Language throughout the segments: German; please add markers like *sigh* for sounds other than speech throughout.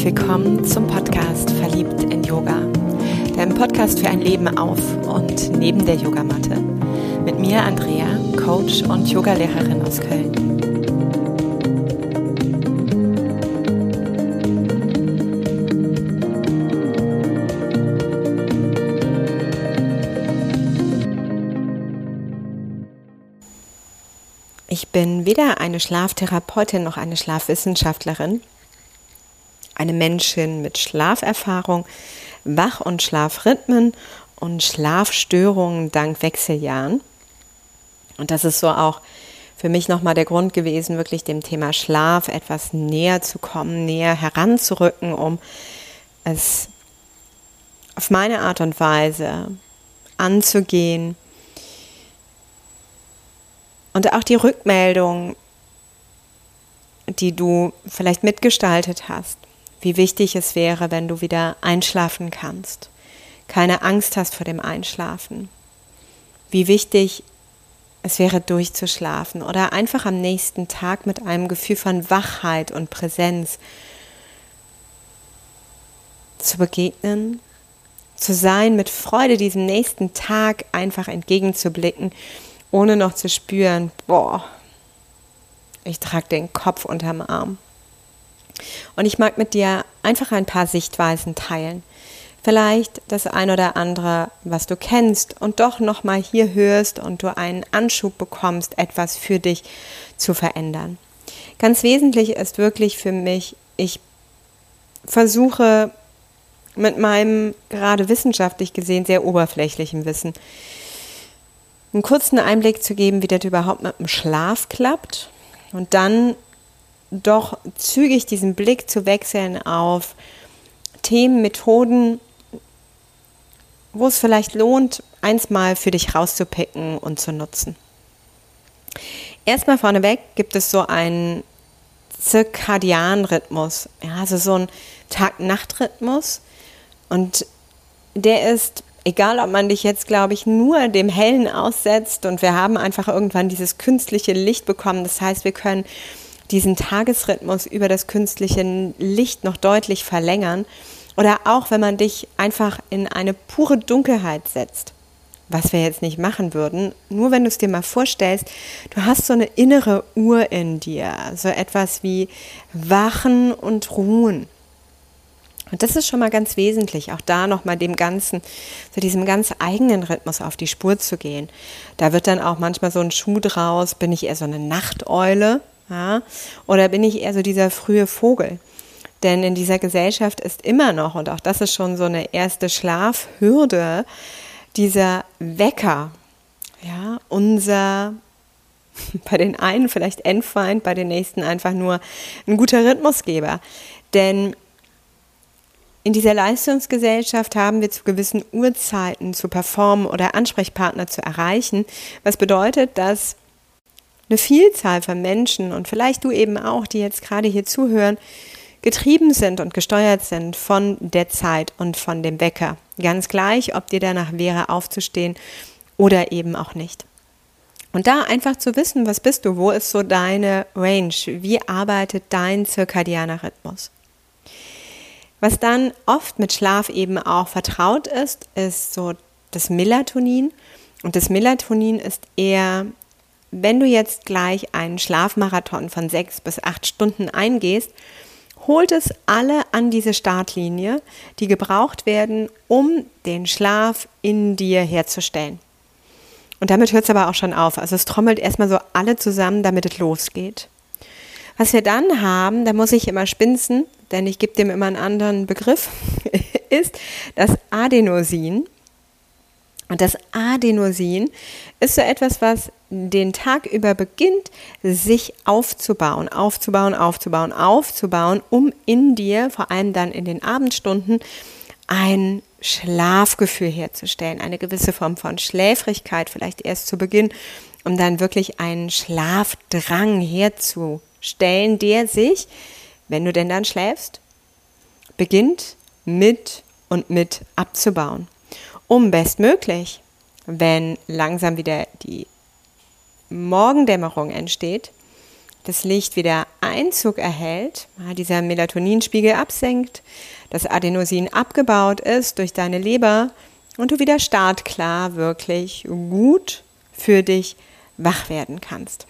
herzlich willkommen zum Podcast Verliebt in Yoga, deinem Podcast für ein Leben auf und neben der Yogamatte. Mit mir Andrea, Coach und Yogalehrerin aus Köln. Ich bin weder eine Schlaftherapeutin noch eine Schlafwissenschaftlerin eine Menschin mit Schlaferfahrung, Wach- und Schlafrhythmen und Schlafstörungen dank Wechseljahren. Und das ist so auch für mich nochmal der Grund gewesen, wirklich dem Thema Schlaf etwas näher zu kommen, näher heranzurücken, um es auf meine Art und Weise anzugehen. Und auch die Rückmeldung, die du vielleicht mitgestaltet hast, wie wichtig es wäre, wenn du wieder einschlafen kannst, keine Angst hast vor dem Einschlafen, wie wichtig es wäre durchzuschlafen oder einfach am nächsten Tag mit einem Gefühl von Wachheit und Präsenz zu begegnen, zu sein, mit Freude diesem nächsten Tag einfach entgegenzublicken, ohne noch zu spüren, boah, ich trage den Kopf unterm Arm. Und ich mag mit dir einfach ein paar Sichtweisen teilen. Vielleicht das ein oder andere, was du kennst und doch nochmal hier hörst und du einen Anschub bekommst, etwas für dich zu verändern. Ganz wesentlich ist wirklich für mich, ich versuche mit meinem gerade wissenschaftlich gesehen sehr oberflächlichen Wissen einen kurzen Einblick zu geben, wie das überhaupt mit dem Schlaf klappt und dann doch zügig diesen Blick zu wechseln auf Themen, Methoden, wo es vielleicht lohnt, eins mal für dich rauszupicken und zu nutzen. Erstmal vorneweg gibt es so einen zirkadianen Rhythmus, ja, also so ein Tag-Nacht-Rhythmus und der ist egal ob man dich jetzt, glaube ich, nur dem Hellen aussetzt und wir haben einfach irgendwann dieses künstliche Licht bekommen. Das heißt, wir können diesen Tagesrhythmus über das künstliche Licht noch deutlich verlängern. Oder auch wenn man dich einfach in eine pure Dunkelheit setzt, was wir jetzt nicht machen würden, nur wenn du es dir mal vorstellst, du hast so eine innere Uhr in dir, so etwas wie Wachen und Ruhen. Und das ist schon mal ganz wesentlich, auch da nochmal dem Ganzen, so diesem ganz eigenen Rhythmus auf die Spur zu gehen. Da wird dann auch manchmal so ein Schuh draus, bin ich eher so eine Nachteule, ja? Oder bin ich eher so dieser frühe Vogel? Denn in dieser Gesellschaft ist immer noch, und auch das ist schon so eine erste Schlafhürde, dieser Wecker, ja, unser, *laughs* bei den einen vielleicht Endfeind, bei den nächsten einfach nur ein guter Rhythmusgeber. Denn in dieser Leistungsgesellschaft haben wir zu gewissen Uhrzeiten zu performen oder Ansprechpartner zu erreichen, was bedeutet, dass eine Vielzahl von Menschen und vielleicht du eben auch, die jetzt gerade hier zuhören, getrieben sind und gesteuert sind von der Zeit und von dem Wecker. Ganz gleich, ob dir danach wäre, aufzustehen oder eben auch nicht. Und da einfach zu wissen, was bist du, wo ist so deine Range, wie arbeitet dein zirkadianer Rhythmus. Was dann oft mit Schlaf eben auch vertraut ist, ist so das Melatonin. Und das Melatonin ist eher wenn du jetzt gleich einen Schlafmarathon von sechs bis acht Stunden eingehst, holt es alle an diese Startlinie, die gebraucht werden, um den Schlaf in dir herzustellen. Und damit hört es aber auch schon auf. Also es trommelt erstmal so alle zusammen, damit es losgeht. Was wir dann haben, da muss ich immer spinzen, denn ich gebe dem immer einen anderen Begriff, *laughs* ist das Adenosin. Und das Adenosin ist so etwas, was den Tag über beginnt, sich aufzubauen, aufzubauen, aufzubauen, aufzubauen, um in dir, vor allem dann in den Abendstunden, ein Schlafgefühl herzustellen, eine gewisse Form von Schläfrigkeit vielleicht erst zu Beginn, um dann wirklich einen Schlafdrang herzustellen, der sich, wenn du denn dann schläfst, beginnt mit und mit abzubauen. Um bestmöglich, wenn langsam wieder die Morgendämmerung entsteht, das Licht wieder Einzug erhält, dieser Melatoninspiegel absenkt, das Adenosin abgebaut ist durch deine Leber und du wieder startklar wirklich gut für dich wach werden kannst.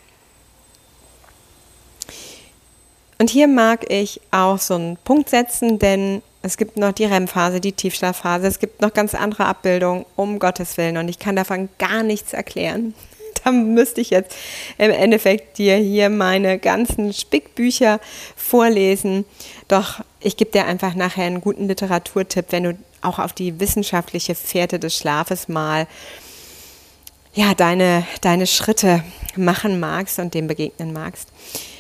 Und hier mag ich auch so einen Punkt setzen, denn es gibt noch die REM-Phase, die Tiefschlafphase, es gibt noch ganz andere Abbildungen, um Gottes Willen. Und ich kann davon gar nichts erklären. *laughs* Da müsste ich jetzt im Endeffekt dir hier meine ganzen Spickbücher vorlesen. Doch ich gebe dir einfach nachher einen guten Literaturtipp, wenn du auch auf die wissenschaftliche Fährte des Schlafes mal ja, deine, deine Schritte machen magst und dem begegnen magst.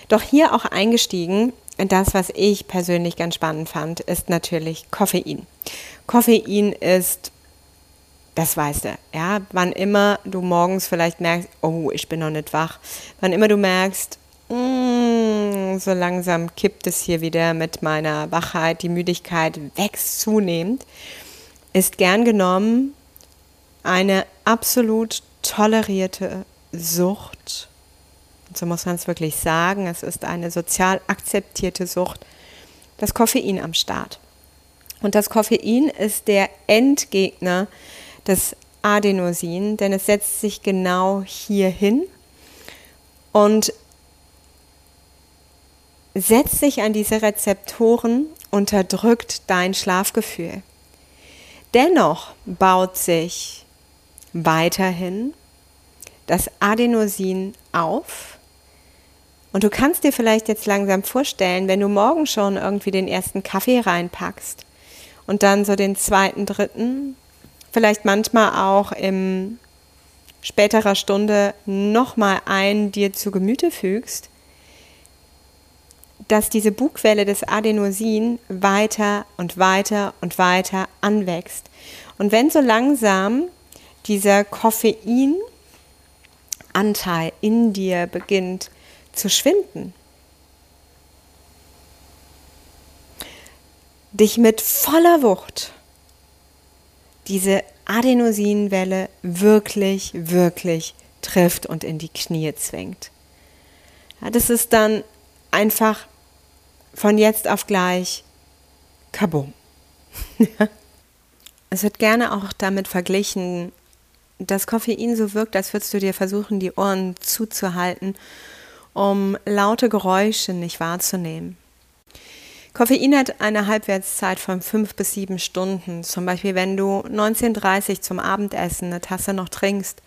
Doch hier auch eingestiegen das, was ich persönlich ganz spannend fand, ist natürlich Koffein. Koffein ist, das weißt du, ja, wann immer du morgens vielleicht merkst, oh, ich bin noch nicht wach, wann immer du merkst, mm, so langsam kippt es hier wieder mit meiner Wachheit, die Müdigkeit wächst zunehmend, ist gern genommen eine absolut tolerierte Sucht. So muss man es wirklich sagen, es ist eine sozial akzeptierte Sucht, das Koffein am Start. Und das Koffein ist der Endgegner des Adenosin, denn es setzt sich genau hier hin und setzt sich an diese Rezeptoren, unterdrückt dein Schlafgefühl. Dennoch baut sich weiterhin das Adenosin auf und du kannst dir vielleicht jetzt langsam vorstellen, wenn du morgen schon irgendwie den ersten Kaffee reinpackst und dann so den zweiten, dritten, vielleicht manchmal auch in späterer Stunde nochmal einen dir zu Gemüte fügst, dass diese Bugwelle des Adenosin weiter und weiter und weiter anwächst. Und wenn so langsam dieser Koffeinanteil in dir beginnt zu schwinden. Dich mit voller Wucht diese Adenosinwelle wirklich, wirklich trifft und in die Knie zwingt. Ja, das ist dann einfach von jetzt auf gleich kabum. *laughs* es wird gerne auch damit verglichen, dass Koffein so wirkt, als würdest du dir versuchen, die Ohren zuzuhalten um laute Geräusche nicht wahrzunehmen. Koffein hat eine Halbwertszeit von fünf bis sieben Stunden. Zum Beispiel, wenn du 19.30 Uhr zum Abendessen eine Tasse noch trinkst,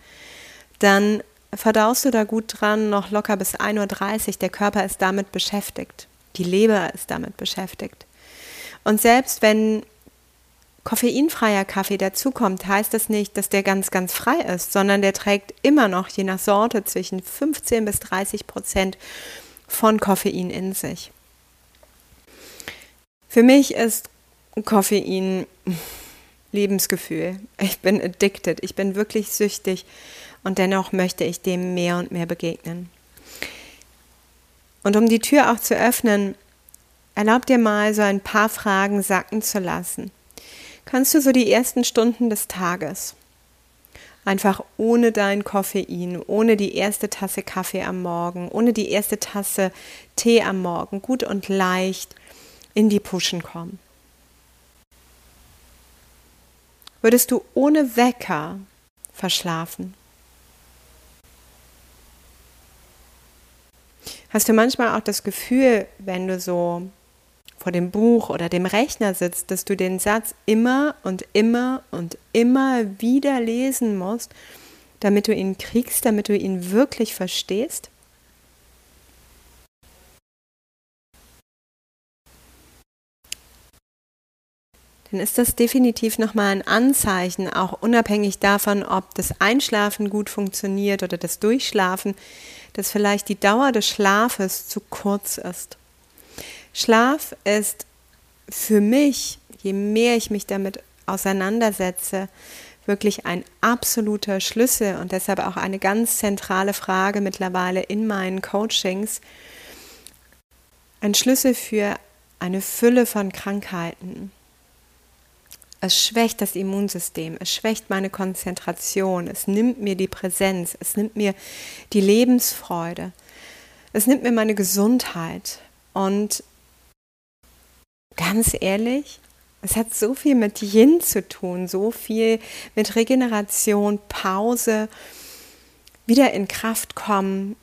dann verdaust du da gut dran, noch locker bis 1.30 Uhr. Der Körper ist damit beschäftigt. Die Leber ist damit beschäftigt. Und selbst wenn koffeinfreier Kaffee dazukommt, heißt das nicht, dass der ganz, ganz frei ist, sondern der trägt immer noch, je nach Sorte, zwischen 15 bis 30 Prozent von Koffein in sich. Für mich ist Koffein Lebensgefühl. Ich bin addicted, ich bin wirklich süchtig und dennoch möchte ich dem mehr und mehr begegnen. Und um die Tür auch zu öffnen, erlaub dir mal so ein paar Fragen sacken zu lassen kannst du so die ersten Stunden des Tages einfach ohne dein Koffein, ohne die erste Tasse Kaffee am Morgen, ohne die erste Tasse Tee am Morgen, gut und leicht in die Puschen kommen. Würdest du ohne Wecker verschlafen? Hast du manchmal auch das Gefühl, wenn du so vor dem Buch oder dem Rechner sitzt, dass du den Satz immer und immer und immer wieder lesen musst, damit du ihn kriegst, damit du ihn wirklich verstehst? Dann ist das definitiv nochmal ein Anzeichen, auch unabhängig davon, ob das Einschlafen gut funktioniert oder das Durchschlafen, dass vielleicht die Dauer des Schlafes zu kurz ist. Schlaf ist für mich, je mehr ich mich damit auseinandersetze, wirklich ein absoluter Schlüssel und deshalb auch eine ganz zentrale Frage mittlerweile in meinen Coachings. Ein Schlüssel für eine Fülle von Krankheiten. Es schwächt das Immunsystem, es schwächt meine Konzentration, es nimmt mir die Präsenz, es nimmt mir die Lebensfreude. Es nimmt mir meine Gesundheit. Und ganz ehrlich, es hat so viel mit Yin zu tun, so viel mit Regeneration, Pause, wieder in Kraft kommen.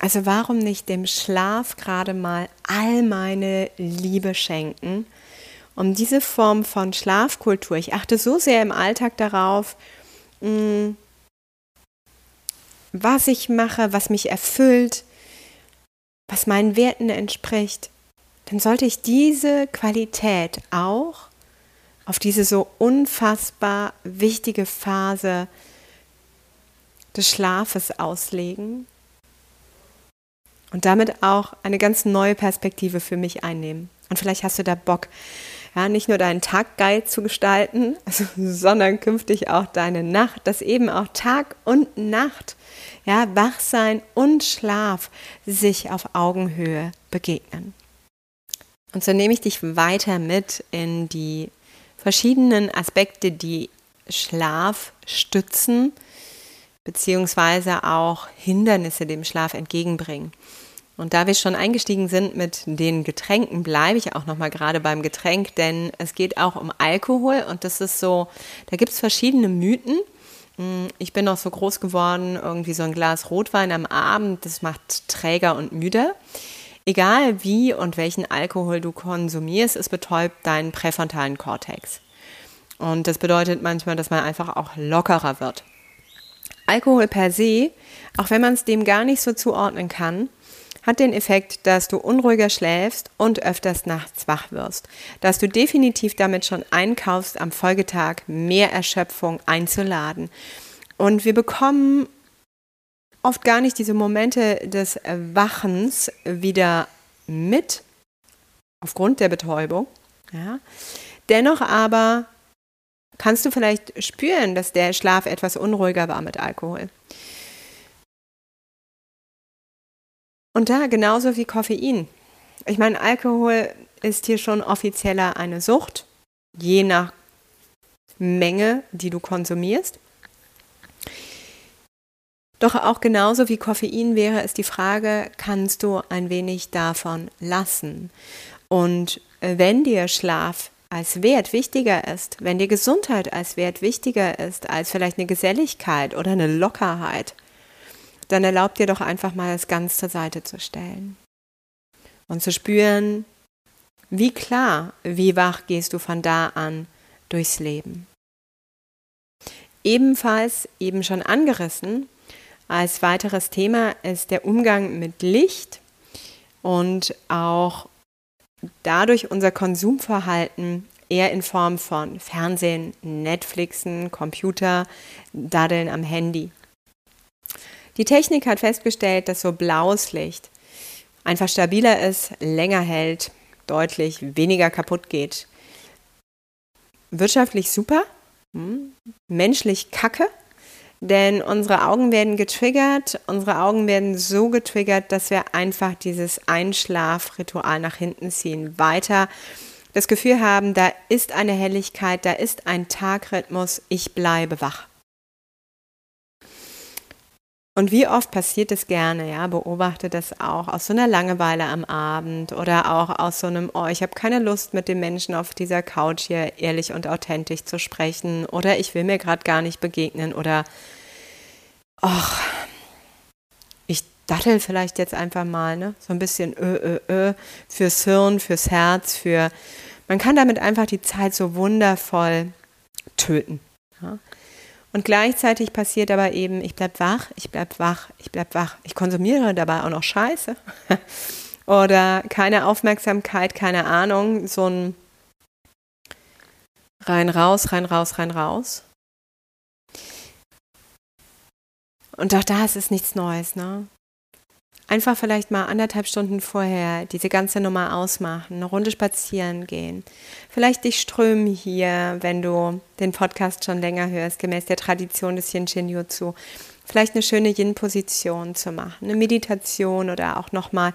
Also warum nicht dem Schlaf gerade mal all meine Liebe schenken? Um diese Form von Schlafkultur, ich achte so sehr im Alltag darauf, mm, was ich mache, was mich erfüllt, was meinen Werten entspricht dann sollte ich diese Qualität auch auf diese so unfassbar wichtige Phase des Schlafes auslegen und damit auch eine ganz neue Perspektive für mich einnehmen. Und vielleicht hast du da Bock, ja, nicht nur deinen Tag geil zu gestalten, also, *laughs* sondern künftig auch deine Nacht, dass eben auch Tag und Nacht, ja, Wachsein und Schlaf sich auf Augenhöhe begegnen. Und so nehme ich dich weiter mit in die verschiedenen Aspekte, die Schlaf stützen, beziehungsweise auch Hindernisse dem Schlaf entgegenbringen. Und da wir schon eingestiegen sind mit den Getränken, bleibe ich auch nochmal gerade beim Getränk, denn es geht auch um Alkohol und das ist so, da gibt es verschiedene Mythen. Hm, ich bin noch so groß geworden, irgendwie so ein Glas Rotwein am Abend, das macht träger und müde. Egal wie und welchen Alkohol du konsumierst, es betäubt deinen präfrontalen Kortex. Und das bedeutet manchmal, dass man einfach auch lockerer wird. Alkohol per se, auch wenn man es dem gar nicht so zuordnen kann, hat den Effekt, dass du unruhiger schläfst und öfters nachts wach wirst. Dass du definitiv damit schon einkaufst, am Folgetag mehr Erschöpfung einzuladen. Und wir bekommen oft gar nicht diese Momente des Wachens wieder mit, aufgrund der Betäubung. Ja. Dennoch aber kannst du vielleicht spüren, dass der Schlaf etwas unruhiger war mit Alkohol. Und da genauso wie Koffein. Ich meine, Alkohol ist hier schon offizieller eine Sucht, je nach Menge, die du konsumierst. Doch auch genauso wie Koffein wäre es die Frage, kannst du ein wenig davon lassen? Und äh, wenn dir Schlaf als Wert wichtiger ist, wenn dir Gesundheit als Wert wichtiger ist als vielleicht eine Geselligkeit oder eine Lockerheit, dann erlaub dir doch einfach mal es ganz zur Seite zu stellen und zu spüren, wie klar, wie wach gehst du von da an durchs Leben. Ebenfalls eben schon angerissen, als weiteres Thema ist der Umgang mit Licht und auch dadurch unser Konsumverhalten eher in Form von Fernsehen, Netflixen, Computer, Daddeln am Handy. Die Technik hat festgestellt, dass so blaues Licht einfach stabiler ist, länger hält, deutlich weniger kaputt geht. Wirtschaftlich super, hm, menschlich kacke, denn unsere Augen werden getriggert, unsere Augen werden so getriggert, dass wir einfach dieses Einschlafritual nach hinten ziehen. Weiter das Gefühl haben, da ist eine Helligkeit, da ist ein Tagrhythmus, ich bleibe wach. Und wie oft passiert es gerne, ja, beobachte das auch aus so einer Langeweile am Abend oder auch aus so einem, oh, ich habe keine Lust mit dem Menschen auf dieser Couch hier ehrlich und authentisch zu sprechen oder ich will mir gerade gar nicht begegnen oder ach, ich dattel vielleicht jetzt einfach mal, ne? So ein bisschen ö, ö, ö fürs Hirn, fürs Herz, für. Man kann damit einfach die Zeit so wundervoll töten. Ja? Und gleichzeitig passiert aber eben, ich bleib wach, ich bleib wach, ich bleib wach. Ich konsumiere dabei auch noch Scheiße. *laughs* Oder keine Aufmerksamkeit, keine Ahnung, so ein rein raus, rein raus, rein raus. Und auch da ist es nichts Neues, ne? Einfach vielleicht mal anderthalb Stunden vorher diese ganze Nummer ausmachen, eine Runde spazieren gehen. Vielleicht dich strömen hier, wenn du den Podcast schon länger hörst, gemäß der Tradition des Yin Shin Jutsu. Vielleicht eine schöne Yin-Position zu machen, eine Meditation oder auch nochmal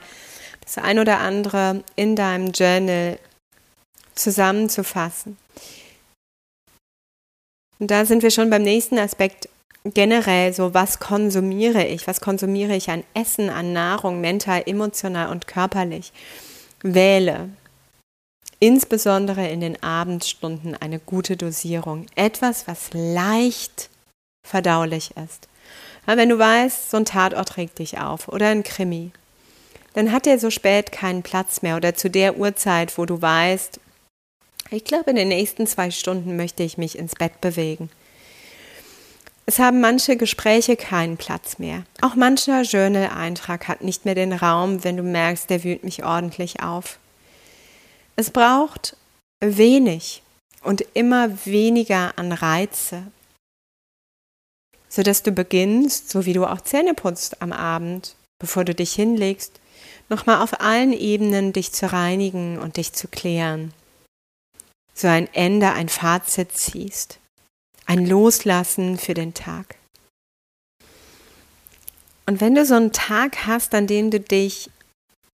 das ein oder andere in deinem Journal zusammenzufassen. Und da sind wir schon beim nächsten Aspekt generell so, was konsumiere ich? Was konsumiere ich an Essen, an Nahrung, mental, emotional und körperlich? Wähle insbesondere in den Abendstunden eine gute Dosierung. Etwas, was leicht verdaulich ist. Wenn du weißt, so ein Tatort regt dich auf oder ein Krimi, dann hat er so spät keinen Platz mehr oder zu der Uhrzeit, wo du weißt, ich glaube, in den nächsten zwei Stunden möchte ich mich ins Bett bewegen. Es haben manche Gespräche keinen Platz mehr. Auch mancher Journal-Eintrag hat nicht mehr den Raum, wenn du merkst, der wühlt mich ordentlich auf. Es braucht wenig und immer weniger an Reize, sodass du beginnst, so wie du auch Zähne putzt am Abend, bevor du dich hinlegst, nochmal auf allen Ebenen dich zu reinigen und dich zu klären. So ein Ende, ein Fazit ziehst, ein Loslassen für den Tag. Und wenn du so einen Tag hast, an dem du dich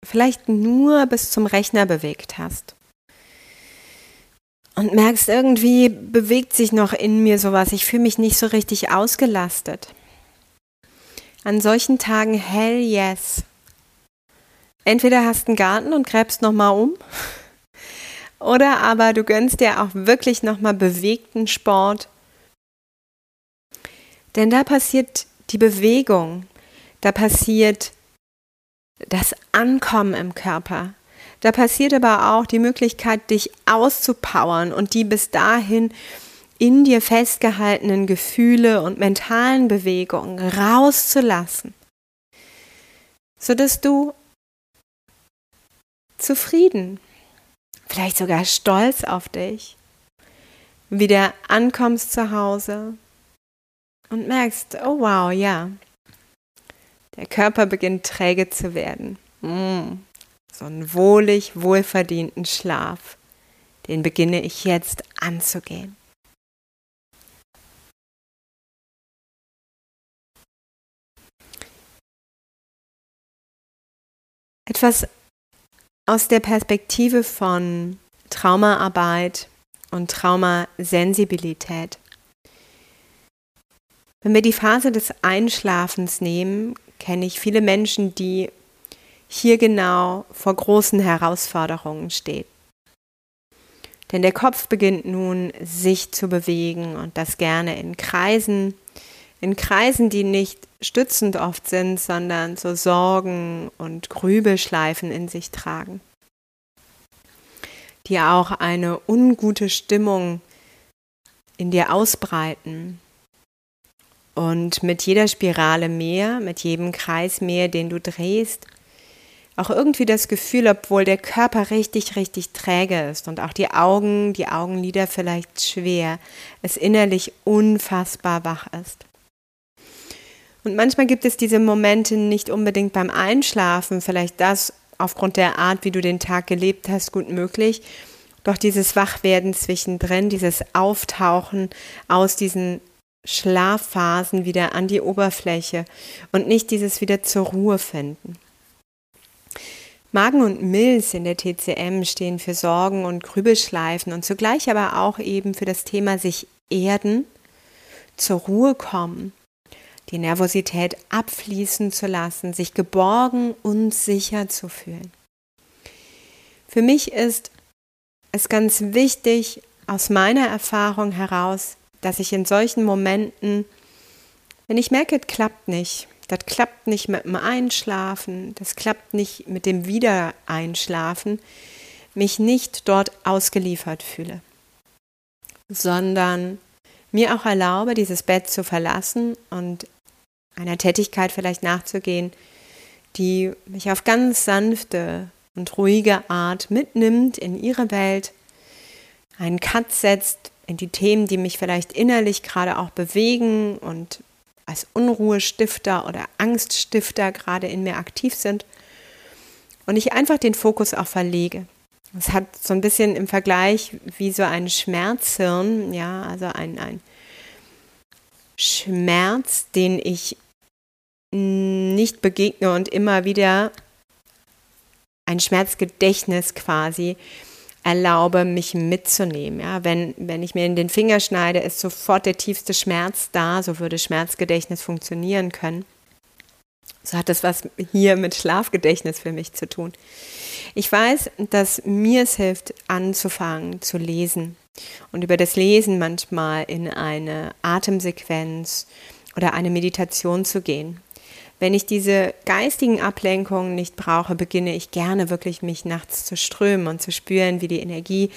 vielleicht nur bis zum Rechner bewegt hast. Und merkst, irgendwie bewegt sich noch in mir sowas. Ich fühle mich nicht so richtig ausgelastet. An solchen Tagen hell yes. Entweder hast einen Garten und gräbst nochmal um. *laughs* Oder aber du gönnst dir auch wirklich nochmal bewegten Sport. Denn da passiert die Bewegung. Da passiert das Ankommen im Körper. Da passiert aber auch die Möglichkeit, dich auszupowern und die bis dahin in dir festgehaltenen Gefühle und mentalen Bewegungen rauszulassen, sodass du zufrieden, vielleicht sogar stolz auf dich, wieder ankommst zu Hause und merkst, oh wow, ja, der Körper beginnt träge zu werden. Mm, so einen wohlig, wohlverdienten Schlaf. Den beginne ich jetzt anzugehen. Etwas aus der Perspektive von Traumaarbeit und Traumasensibilität. Wenn wir die Phase des Einschlafens nehmen, kenne ich viele Menschen, die hier genau vor großen Herausforderungen stehen. Denn der Kopf beginnt nun sich zu bewegen und das gerne in Kreisen, in Kreisen, die nicht stützend oft sind, sondern so Sorgen und Grübelschleifen in sich tragen, die auch eine ungute Stimmung in dir ausbreiten, und mit jeder Spirale mehr, mit jedem Kreis mehr, den du drehst, auch irgendwie das Gefühl, obwohl der Körper richtig, richtig träge ist und auch die Augen, die Augenlider vielleicht schwer, es innerlich unfassbar wach ist. Und manchmal gibt es diese Momente nicht unbedingt beim Einschlafen, vielleicht das aufgrund der Art, wie du den Tag gelebt hast, gut möglich. Doch dieses Wachwerden zwischendrin, dieses Auftauchen aus diesen Schlafphasen wieder an die Oberfläche und nicht dieses wieder zur Ruhe finden. Magen und Milz in der TCM stehen für Sorgen und Grübelschleifen und zugleich aber auch eben für das Thema sich erden, zur Ruhe kommen, die Nervosität abfließen zu lassen, sich geborgen und sicher zu fühlen. Für mich ist es ganz wichtig, aus meiner Erfahrung heraus, dass ich in solchen Momenten, wenn ich merke, es klappt nicht, das klappt nicht mit dem Einschlafen, das klappt nicht mit dem Wiedereinschlafen, mich nicht dort ausgeliefert fühle, sondern mir auch erlaube, dieses Bett zu verlassen und einer Tätigkeit vielleicht nachzugehen, die mich auf ganz sanfte und ruhige Art mitnimmt in ihre Welt, einen Cut setzt, in die Themen, die mich vielleicht innerlich gerade auch bewegen und als Unruhestifter oder Angststifter gerade in mir aktiv sind. Und ich einfach den Fokus auch verlege. Es hat so ein bisschen im Vergleich wie so ein Schmerzhirn, ja, also ein, ein Schmerz, den ich nicht begegne und immer wieder ein Schmerzgedächtnis quasi, erlaube, mich mitzunehmen. Ja, wenn, wenn ich mir in den Finger schneide, ist sofort der tiefste Schmerz da, so würde Schmerzgedächtnis funktionieren können. So hat das was hier mit Schlafgedächtnis für mich zu tun. Ich weiß, dass mir es hilft, anzufangen zu lesen und über das Lesen manchmal in eine Atemsequenz oder eine Meditation zu gehen. Wenn ich diese geistigen Ablenkungen nicht brauche, beginne ich gerne wirklich mich nachts zu strömen und zu spüren, wie die Energie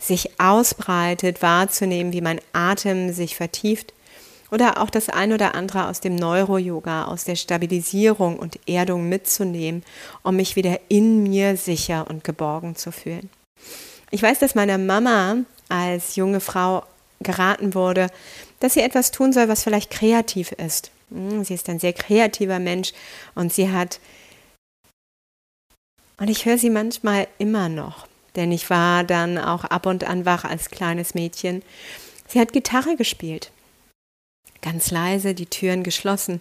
sich ausbreitet, wahrzunehmen, wie mein Atem sich vertieft oder auch das ein oder andere aus dem Neuro-Yoga, aus der Stabilisierung und Erdung mitzunehmen, um mich wieder in mir sicher und geborgen zu fühlen. Ich weiß, dass meiner Mama als junge Frau geraten wurde, dass sie etwas tun soll, was vielleicht kreativ ist. Hm, sie ist ein sehr kreativer Mensch und sie hat, und ich höre sie manchmal immer noch, denn ich war dann auch ab und an wach als kleines Mädchen. Sie hat Gitarre gespielt, ganz leise, die Türen geschlossen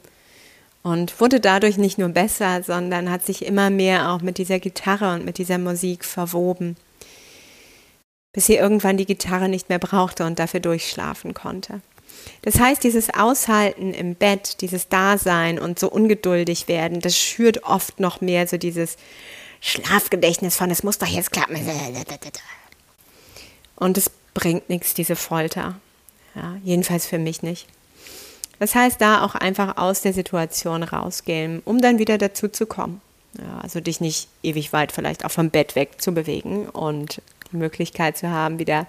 und wurde dadurch nicht nur besser, sondern hat sich immer mehr auch mit dieser Gitarre und mit dieser Musik verwoben, bis sie irgendwann die Gitarre nicht mehr brauchte und dafür durchschlafen konnte. Das heißt, dieses Aushalten im Bett, dieses Dasein und so ungeduldig werden, das schürt oft noch mehr so dieses Schlafgedächtnis von, es muss doch jetzt klappen. Und es bringt nichts, diese Folter. Ja, jedenfalls für mich nicht. Das heißt, da auch einfach aus der Situation rausgehen, um dann wieder dazu zu kommen. Ja, also dich nicht ewig weit vielleicht auch vom Bett weg zu bewegen und die Möglichkeit zu haben, wieder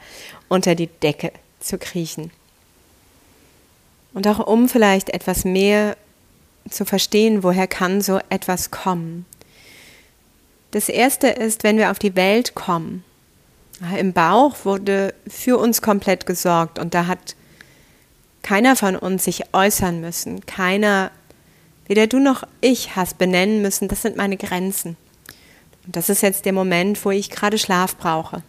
unter die Decke zu kriechen. Und auch um vielleicht etwas mehr zu verstehen, woher kann so etwas kommen. Das Erste ist, wenn wir auf die Welt kommen. Im Bauch wurde für uns komplett gesorgt und da hat keiner von uns sich äußern müssen. Keiner, weder du noch ich, hast benennen müssen, das sind meine Grenzen. Und das ist jetzt der Moment, wo ich gerade Schlaf brauche.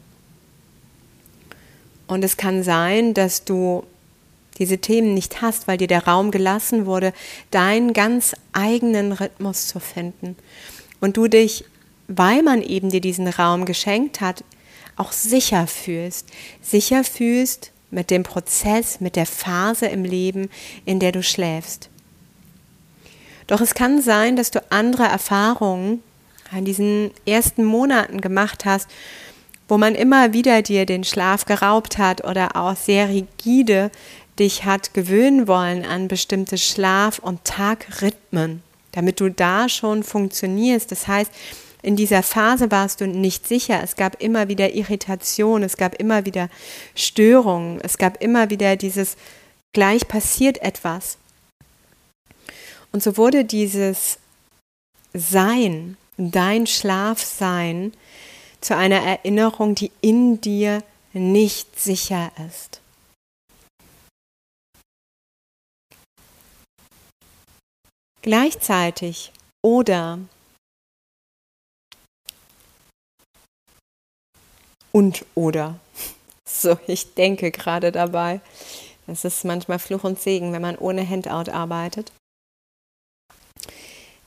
Und es kann sein, dass du diese Themen nicht hast, weil dir der Raum gelassen wurde, deinen ganz eigenen Rhythmus zu finden. Und du dich, weil man eben dir diesen Raum geschenkt hat, auch sicher fühlst. Sicher fühlst mit dem Prozess, mit der Phase im Leben, in der du schläfst. Doch es kann sein, dass du andere Erfahrungen in diesen ersten Monaten gemacht hast, wo man immer wieder dir den Schlaf geraubt hat oder auch sehr rigide dich hat gewöhnen wollen an bestimmte Schlaf- und Tagrhythmen, damit du da schon funktionierst. Das heißt, in dieser Phase warst du nicht sicher. Es gab immer wieder Irritation, es gab immer wieder Störungen, es gab immer wieder dieses gleich passiert etwas. Und so wurde dieses Sein, dein Schlafsein, zu einer Erinnerung, die in dir nicht sicher ist. Gleichzeitig oder und oder. *laughs* So, ich denke gerade dabei. Es ist manchmal Fluch und Segen, wenn man ohne Handout arbeitet.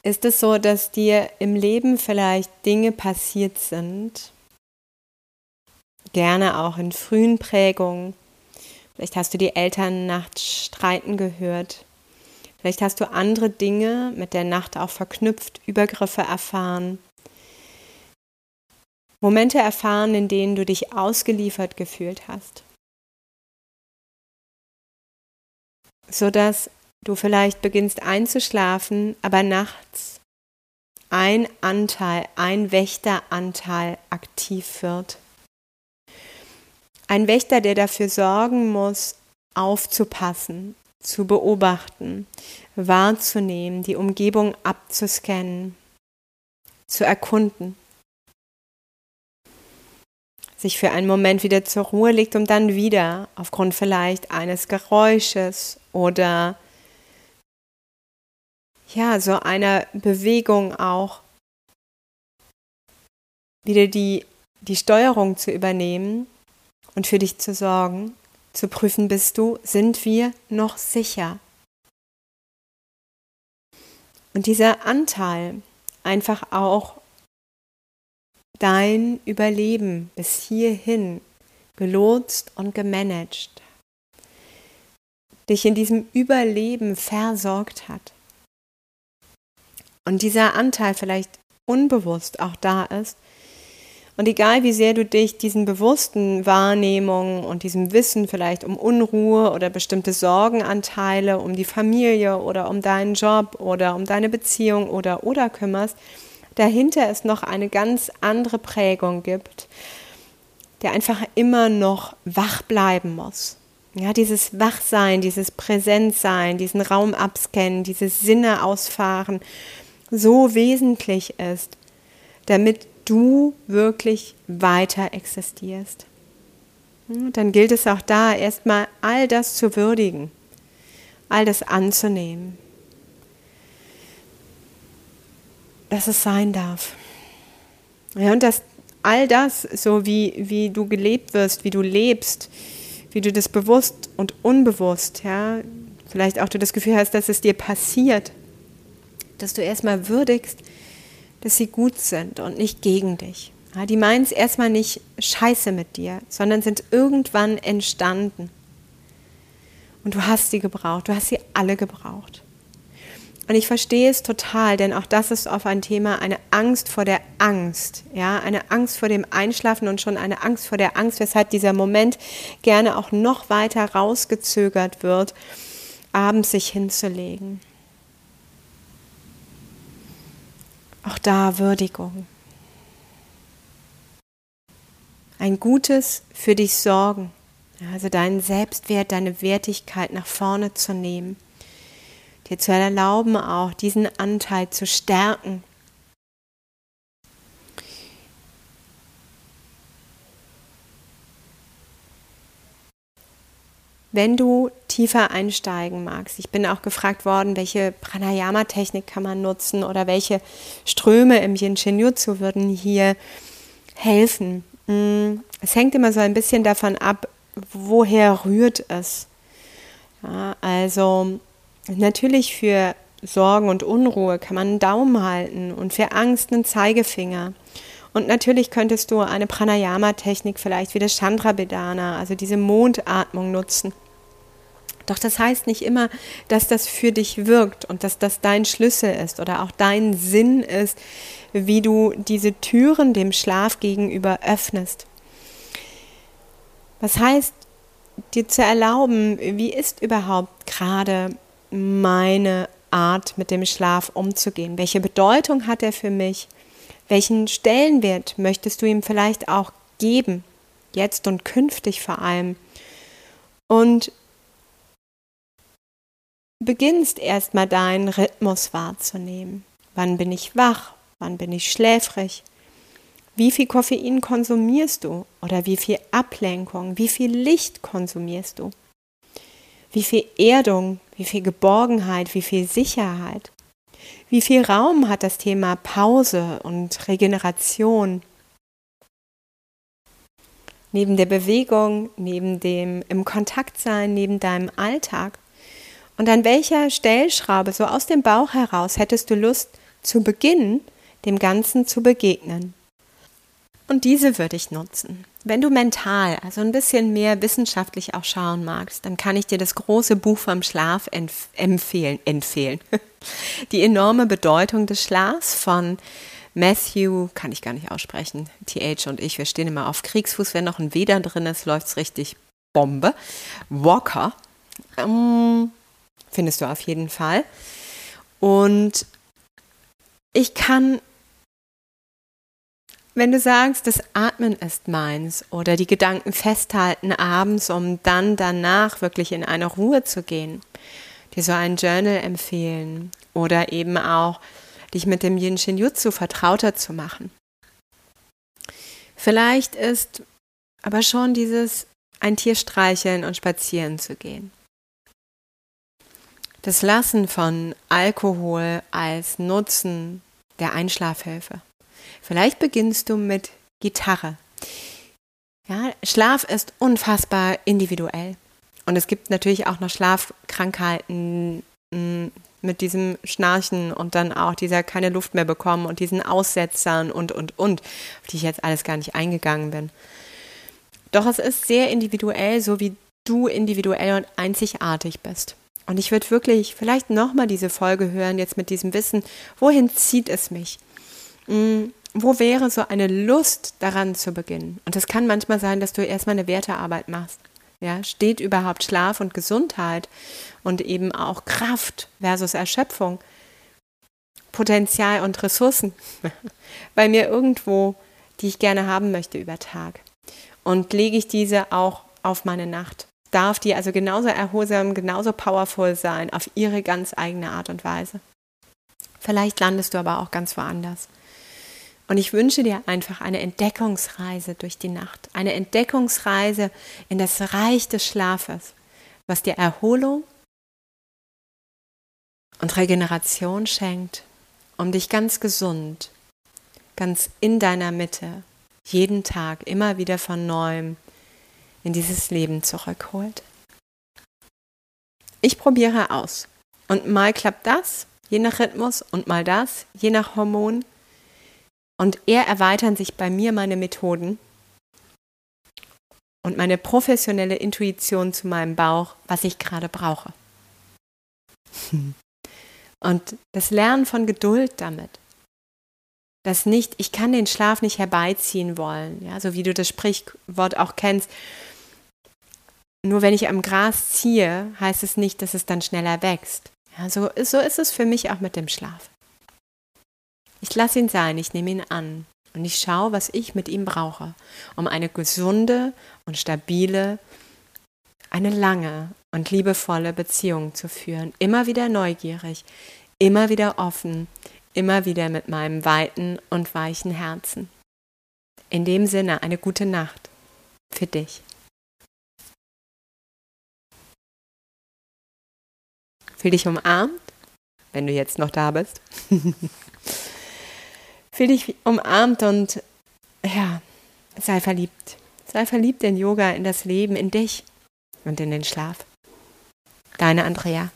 Ist es so, dass dir im Leben vielleicht Dinge passiert sind, gerne auch in frühen Prägungen. Vielleicht hast du die Eltern nachts streiten gehört Vielleicht hast du andere Dinge mit der Nacht auch verknüpft, Übergriffe erfahren. Momente erfahren, in denen du dich ausgeliefert gefühlt hast. Sodass du vielleicht beginnst einzuschlafen, aber nachts ein Anteil, ein Wächteranteil aktiv wird. Ein Wächter, der dafür sorgen muss, aufzupassen, zu beobachten, wahrzunehmen, die Umgebung abzuscannen, zu erkunden. Sich für einen Moment wieder zur Ruhe legt, um dann wieder aufgrund vielleicht eines Geräusches oder ja, so einer Bewegung auch wieder die, die Steuerung zu übernehmen und für dich zu sorgen zu prüfen bist du, sind wir noch sicher? Und dieser Anteil einfach auch dein Überleben bis hierhin gelotst und gemanagt, dich in diesem Überleben versorgt hat. Und dieser Anteil vielleicht unbewusst auch da ist. Und egal wie sehr du dich diesen bewussten Wahrnehmungen und diesem Wissen vielleicht um Unruhe oder bestimmte Sorgenanteile, um die Familie oder um deinen Job oder um deine Beziehung oder oder kümmerst, dahinter es noch eine ganz andere Prägung gibt, der einfach immer noch wach bleiben muss. Ja, dieses Wachsein, dieses Präsentsein, diesen Raum abscannen, dieses Sinne ausfahren, so wesentlich ist, damit du wirklich weiter existierst. Dann gilt es auch da erstmal all das zu würdigen, all das anzunehmen, dass es sein darf. Ja, und dass all das, so wie, wie du gelebt wirst, wie du lebst, wie du das bewusst und unbewusst, ja, vielleicht auch du das Gefühl hast, dass es dir passiert, dass du erstmal würdigst, dass sie gut sind und nicht gegen dich. Die meinen es erstmal nicht scheiße mit dir, sondern sind irgendwann entstanden. Und du hast sie gebraucht, du hast sie alle gebraucht. Und ich verstehe es total, denn auch das ist auf ein Thema eine Angst vor der Angst, ja, eine Angst vor dem Einschlafen und schon eine Angst vor der Angst, weshalb dieser Moment gerne auch noch weiter rausgezögert wird, abends sich hinzulegen. Auch da Würdigung. Ein gutes für dich sorgen, also deinen Selbstwert, deine Wertigkeit nach vorne zu nehmen dir zu erlauben, auch diesen Anteil zu stärken. Wenn du tiefer einsteigen magst, ich bin auch gefragt worden, welche Pranayama-Technik kann man nutzen oder welche Ströme im Yin Shin Jutsu würden hier helfen. Mm, es hängt immer so ein bisschen davon ab, woher rührt es. Ja, also Natürlich für Sorgen und Unruhe kann man einen Daumen halten und für Angst einen Zeigefinger. Und natürlich könntest du eine Pranayama-Technik vielleicht wie das Chandra Bedana, also diese Mondatmung nutzen. Doch das heißt nicht immer, dass das für dich wirkt und dass das dein Schlüssel ist oder auch dein Sinn ist, wie du diese Türen dem Schlaf gegenüber öffnest. Was heißt, dir zu erlauben, wie ist überhaupt gerade meine Art, mit dem Schlaf umzugehen? Welche Bedeutung hat er für mich? Welchen Stellenwert möchtest du ihm vielleicht auch geben, jetzt und künftig vor allem? Und beginnst erstmal deinen Rhythmus wahrzunehmen. Wann bin ich wach? Wann bin ich schläfrig? Wie viel Koffein konsumierst du? Oder wie viel Ablenkung? Wie viel Licht konsumierst du? Wie viel Erdung wie viel Geborgenheit, wie viel Sicherheit. Wie viel Raum hat das Thema Pause und Regeneration? Neben der Bewegung, neben dem im Kontakt sein, neben deinem Alltag. Und an welcher Stellschraube, so aus dem Bauch heraus, hättest du Lust, zu Beginn dem Ganzen zu begegnen? Und diese würde ich nutzen. Wenn du mental, also ein bisschen mehr wissenschaftlich auch schauen magst, dann kann ich dir das große Buch vom Schlaf empfehlen. empfehlen. *laughs* Die enorme Bedeutung des Schlafs von Matthew, kann ich gar nicht aussprechen. TH und ich, wir stehen immer auf Kriegsfuß. Wenn noch ein Weder drin ist, läuft es richtig Bombe. Walker. Ähm, findest du auf jeden Fall. Und ich kann wenn du sagst, das Atmen ist meins oder die Gedanken festhalten abends, um dann danach wirklich in eine Ruhe zu gehen, dir so ein Journal empfehlen oder eben auch dich mit dem Yin Shin Jutsu vertrauter zu machen. Vielleicht ist aber schon dieses ein Tier streicheln und spazieren zu gehen. Das Lassen von Alkohol als Nutzen der Einschlafhilfe. Vielleicht beginnst du mit Gitarre. Ja, Schlaf ist unfassbar individuell. Und es gibt natürlich auch noch Schlafkrankheiten, hm, mit diesem Schnarchen und dann auch dieser keine Luft mehr bekommen und diesen Aussetzern und, und, und, auf die ich jetzt alles gar nicht eingegangen bin. Doch es ist sehr individuell, so wie du individuell und einzigartig bist. Und ich würde wirklich vielleicht nochmal diese Folge hören, jetzt mit diesem Wissen, wohin zieht es mich? Hm, wo wäre so eine Lust daran zu beginnen? Und es kann manchmal sein, dass du erstmal eine Wertearbeit machst. Ja, steht überhaupt Schlaf und Gesundheit und eben auch Kraft versus Erschöpfung, Potenzial und Ressourcen *laughs* bei mir irgendwo, die ich gerne haben möchte über Tag? Und lege ich diese auch auf meine Nacht? Darf die also genauso erholsam, genauso powerful sein, auf ihre ganz eigene Art und Weise? Vielleicht landest du aber auch ganz woanders. Und ich wünsche dir einfach eine Entdeckungsreise durch die Nacht, eine Entdeckungsreise in das Reich des Schlafes, was dir Erholung und Regeneration schenkt, um dich ganz gesund, ganz in deiner Mitte, jeden Tag immer wieder von neuem in dieses Leben zurückholt. Ich probiere aus. Und mal klappt das, je nach Rhythmus, und mal das, je nach Hormon. Und eher erweitern sich bei mir meine Methoden und meine professionelle Intuition zu meinem Bauch, was ich gerade brauche. *laughs* Und das Lernen von Geduld damit. Das nicht, ich kann den Schlaf nicht herbeiziehen wollen, ja, so wie du das Sprichwort auch kennst. Nur wenn ich am Gras ziehe, heißt es nicht, dass es dann schneller wächst. Ja, so, so ist es für mich auch mit dem Schlaf. Ich lasse ihn sein, ich nehme ihn an und ich schaue, was ich mit ihm brauche, um eine gesunde und stabile, eine lange und liebevolle Beziehung zu führen. Immer wieder neugierig, immer wieder offen, immer wieder mit meinem weiten und weichen Herzen. In dem Sinne eine gute Nacht für dich. Fühl dich umarmt, wenn du jetzt noch da bist. *laughs* Fühl dich umarmt und ja, sei verliebt. Sei verliebt in Yoga, in das Leben, in dich und in den Schlaf. Deine Andrea.